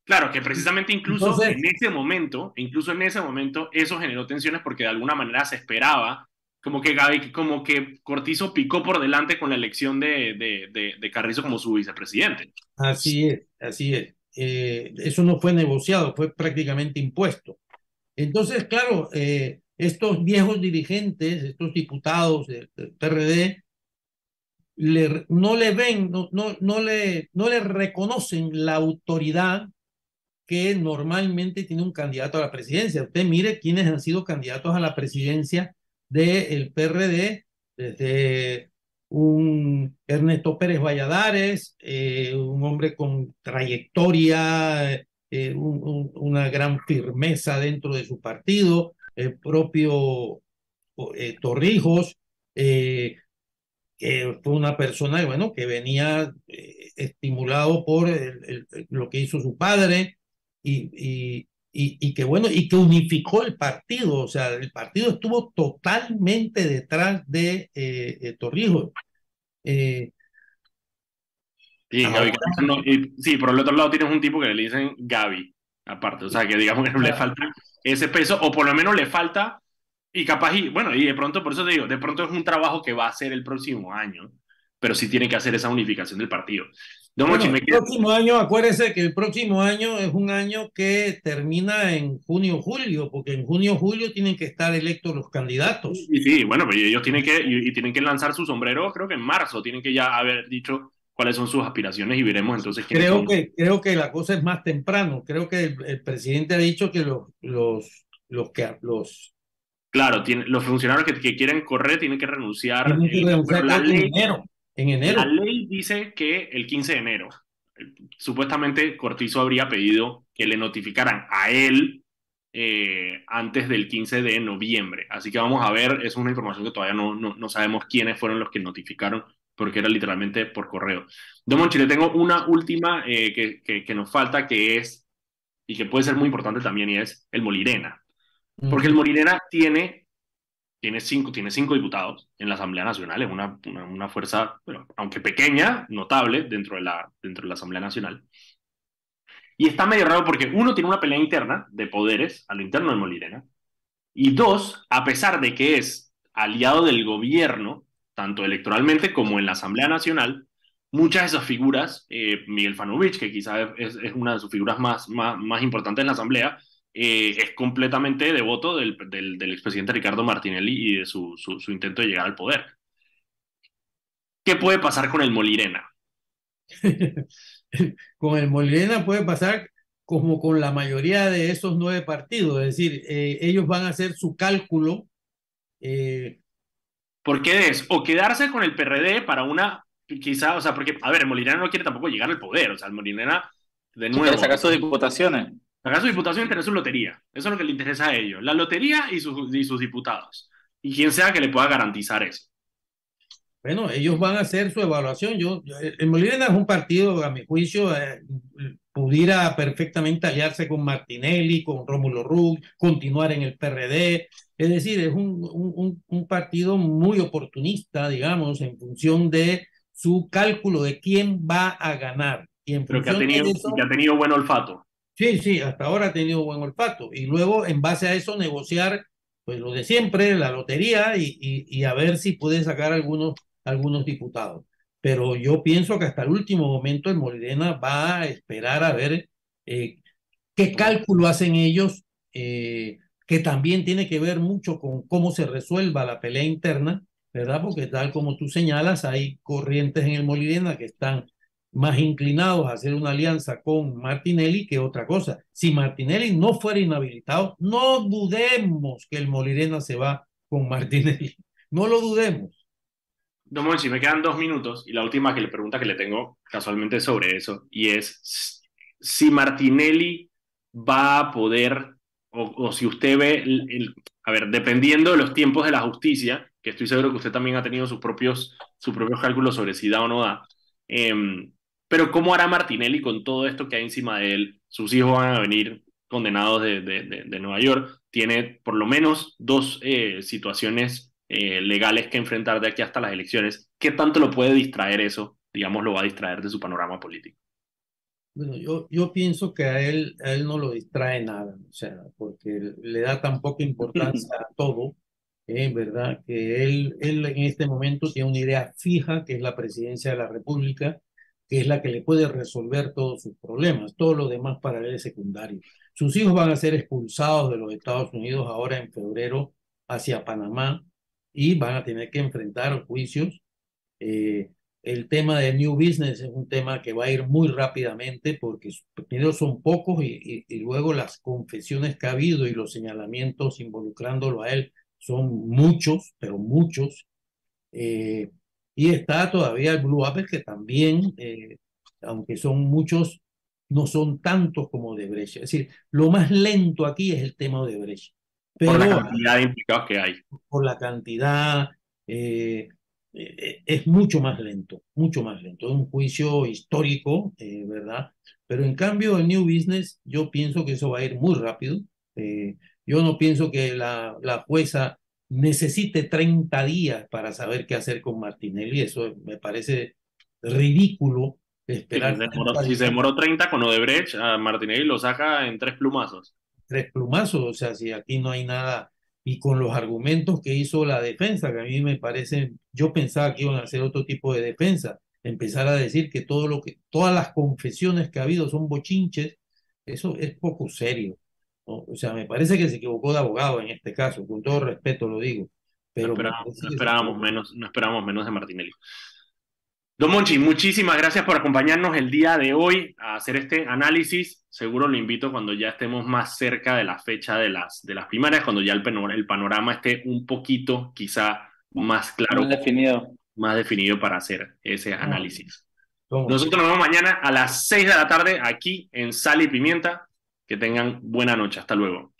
Claro, que precisamente incluso en ese momento, incluso en ese momento, eso generó tensiones porque de alguna manera se esperaba como que Gaby, como que Cortizo picó por delante con la elección de, de, de Carrizo como su vicepresidente.
Así es, así es. Eh, eso no fue negociado, fue prácticamente impuesto. Entonces, claro, eh, estos viejos dirigentes, estos diputados del, PRD, no le ven, no, le, no reconocen la autoridad que normalmente tiene un candidato a la presidencia. Usted mire quiénes han sido candidatos a la presidencia del PRD desde un Ernesto Pérez Valladares, eh, un hombre con trayectoria, eh, una gran firmeza dentro de su partido, el propio eh, Torrijos, que fue una persona bueno, que venía estimulado por lo que hizo su padre y, y, que bueno, y que unificó el partido, o sea, el partido estuvo totalmente detrás de eh, Torrijos. Eh,
sí, por el otro lado tienes un tipo que le dicen Gaby, aparte, o sea, que digamos que le falta ese peso, o por lo menos le falta, y capaz, y bueno, y de pronto, por eso te digo, de pronto es un trabajo que va a hacer el próximo año, pero sí tiene que hacer esa unificación del partido
el próximo año, acuérdese que el próximo año es un año que termina en junio-julio, porque en junio-julio tienen que estar electos los candidatos.
Sí, sí, bueno, pues ellos tienen que, y, tienen que lanzar su sombrero, creo que en marzo, tienen que ya haber dicho cuáles son sus aspiraciones y veremos entonces
creo que Creo que la cosa es más temprano, creo que el, presidente ha dicho que los, los, los que los
Claro, tiene, los funcionarios que, que, quieren correr tienen que renunciar.
Tienen que renunciar en enero. En enero.
La ley dice que el 15 de enero. Supuestamente Cortizo habría pedido que le notificaran a él eh, antes del 15 de noviembre. Así que vamos a ver, es una información que todavía no, no, sabemos quiénes fueron los que notificaron, porque era literalmente por correo. Don Monchi, le tengo una última eh, que, que, nos falta, que es, y que puede ser muy importante también, y es el Molirena. Porque el Molirena tiene tiene cinco, tiene cinco diputados en la Asamblea Nacional, es una, una, fuerza, aunque pequeña, notable dentro de, la, dentro de la Asamblea Nacional. Y está medio raro porque uno tiene una pelea interna de poderes a lo interno de Molirena. Y dos, a pesar de que es aliado del gobierno, tanto electoralmente como en la Asamblea Nacional, muchas de esas figuras, eh, Miguel Fanovich, que quizás es, una de sus figuras más, más, importantes en la Asamblea, eh, es completamente devoto del, del, expresidente Ricardo Martinelli y de su, su, intento de llegar al poder. ¿Qué puede pasar con el Molirena?
con el Molirena puede pasar como con la mayoría de esos nueve partidos, es decir, eh, ellos van a hacer su cálculo.
¿Por qué es? O quedarse con el PRD para una, quizá, o sea, porque, a ver, el Molirena no quiere tampoco llegar al poder, o sea, el Molirena, de nuevo...
sacar sus diputaciones.
Sacar sus diputaciones tener su lotería, eso es lo que le interesa a ellos, la lotería y sus, y sus diputados, y quien sea que le pueda garantizar eso.
Bueno, ellos van a hacer su evaluación. Yo, el Molina es un partido, a mi juicio, eh, pudiera perfectamente aliarse con Martinelli, con Rómulo Rug, continuar en el PRD. Es decir, es un, un, un, partido muy oportunista, digamos, en función de su cálculo de quién va a ganar. Y en
Pero que ha, tenido, que ha tenido buen olfato.
Sí, sí, hasta ahora ha tenido buen olfato. Y luego, en base a eso, negociar pues lo de siempre, la lotería, y, y, y a ver si puede sacar algunos algunos diputados. Pero yo pienso que hasta el último momento el Molirena va a esperar a ver eh, qué cálculo hacen ellos, eh, que también tiene que ver mucho con cómo se resuelva la pelea interna, ¿verdad? Porque tal como tú señalas, hay corrientes en el Molirena que están más inclinados a hacer una alianza con Martinelli que otra cosa. Si Martinelli no fuera inhabilitado, no dudemos que el Molirena se va con Martinelli. No lo dudemos.
Don si me quedan dos minutos y la última que le pregunta que le tengo casualmente sobre eso y es si Martinelli va a poder o, si usted ve, el, a ver, dependiendo de los tiempos de la justicia, que estoy seguro que usted también ha tenido sus propios, sus propios cálculos sobre si da o no da, em, pero ¿cómo hará Martinelli con todo esto que hay encima de él? Sus hijos van a venir condenados de, de, de, Nueva York, tiene por lo menos dos eh, situaciones eh, legales que enfrentar de aquí hasta las elecciones, ¿qué tanto lo puede distraer eso? Digamos, lo va a distraer de su panorama político.
Bueno, yo, yo pienso que a él, a él no lo distrae nada, o sea, porque le da tan poca importancia a todo, eh, ¿verdad? Que él, él en este momento tiene una idea fija, que es la presidencia de la República, que es la que le puede resolver todos sus problemas. Todo lo demás para él es secundario. Sus hijos van a ser expulsados de los Estados Unidos ahora en febrero hacia Panamá y van a tener que enfrentar juicios. Eh, el tema de New Business es un tema que va a ir muy rápidamente porque primero son pocos y, y, luego las confesiones que ha habido y los señalamientos involucrándolo a él son muchos, pero muchos. Eh, y está todavía el Blue Apple que también, eh, aunque son muchos, no son tantos como de Brecha. Es decir, lo más lento aquí es el tema de Brecha
por la cantidad de implicados que hay.
Por la cantidad, eh, es mucho más lento, mucho más lento. Es un juicio histórico, eh, ¿verdad? Pero en cambio, el New Business, yo pienso que eso va a ir muy rápido. yo no pienso que la, la jueza necesite 30 días para saber qué hacer con Martinelli. Eso me parece ridículo. Esperar
si, se demoró, 30 con Odebrecht, a Martinelli lo saca en tres plumazos
tres plumazos, o sea, si aquí no hay nada, y con los argumentos que hizo la defensa, que a mí me parece, yo pensaba que iban a hacer otro tipo de defensa, empezar a decir que todo lo que, todas las confesiones que ha habido son bochinches, eso es poco serio. O sea, me parece que se equivocó de abogado en este caso, con todo respeto lo digo. Pero
no esperábamos, menos, no esperábamos menos de Martinelli. Don Monchi, muchísimas gracias por acompañarnos el día de hoy a hacer este análisis. Seguro lo invito cuando ya estemos más cerca de la fecha de las, de las primarias, cuando ya el, el panorama esté un poquito quizá más claro.
Más definido.
Más definido para hacer ese análisis. Nosotros nos vemos mañana a las 6 de la tarde aquí en Sal y Pimienta. Que tengan buena noche. Hasta luego.